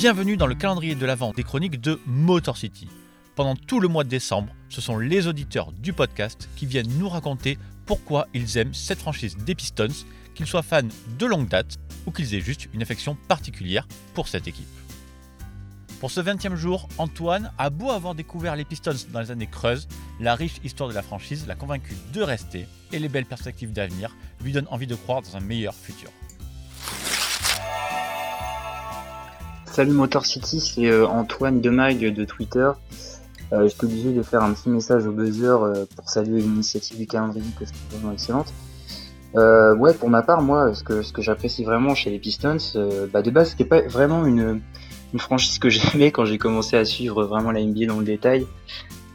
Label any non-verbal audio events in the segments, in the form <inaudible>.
Bienvenue dans le calendrier de l'avant des chroniques de Motor City. Pendant tout le mois de décembre, ce sont les auditeurs du podcast qui viennent nous raconter pourquoi ils aiment cette franchise des Pistons, qu'ils soient fans de longue date ou qu'ils aient juste une affection particulière pour cette équipe. Pour ce 20e jour, Antoine a beau avoir découvert les Pistons dans les années creuses, la riche histoire de la franchise l'a convaincu de rester et les belles perspectives d'avenir lui donnent envie de croire dans un meilleur futur. Salut Motor City, c'est euh, Antoine Demague de Twitter. Euh, je suis obligé de faire un petit message au buzzer euh, pour saluer l'initiative du calendrier que trouve vraiment excellente. Ouais, pour ma part, moi, ce que, ce que j'apprécie vraiment chez les Pistons, bah de base, c'était pas vraiment une, franchise que <laughs> j'aimais quand j'ai commencé à suivre vraiment la NBA dans le détail.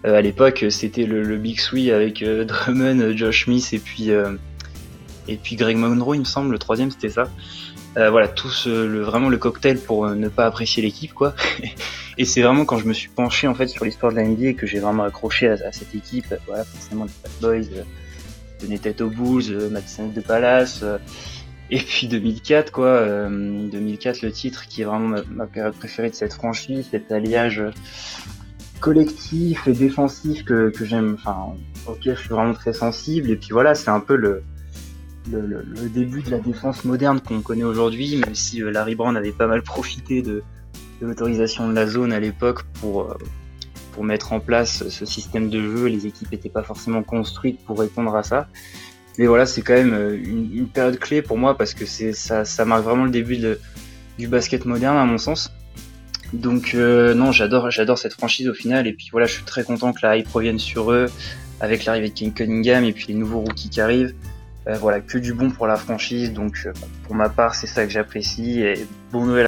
À l'époque, c'était le, Big Three avec Drummond, Josh Smith et puis et puis Greg Monroe, il me semble, le troisième, c'était ça. Euh, voilà, tout ce, le, vraiment le cocktail pour ne pas apprécier l'équipe, quoi. <laughs> et c'est vraiment quand je me suis penché en fait sur l'histoire de la NBA que j'ai vraiment accroché à, cette équipe. Voilà, forcément les Bad Boys, euh, de tête aux Bulls, euh, Madison de Palace, euh, et puis 2004, quoi. 2004, le titre qui est vraiment ma, ma, période préférée de cette franchise, cet alliage collectif et défensif que, que j'aime, enfin, auquel je suis vraiment très sensible. Et puis voilà, c'est un peu le le, début de la défense moderne qu'on connaît aujourd'hui, même si euh, Larry Brown avait pas mal profité de, l'autorisation de la zone à l'époque pour, euh, pour mettre en place ce système de jeu. Les équipes n'étaient pas forcément construites pour répondre à ça. Mais voilà, c'est quand même euh, une, période clé pour moi parce que ça, marque vraiment le début du basket moderne à mon sens. Donc non, j'adore j'adore cette franchise au final et puis voilà, je suis très content que la hype revienne sur eux avec l'arrivée de King Cunningham et puis les nouveaux rookies qui arrivent. Euh, voilà, que du bon pour la franchise. Donc, euh, pour ma part, c'est ça que j'apprécie. Et bon Noël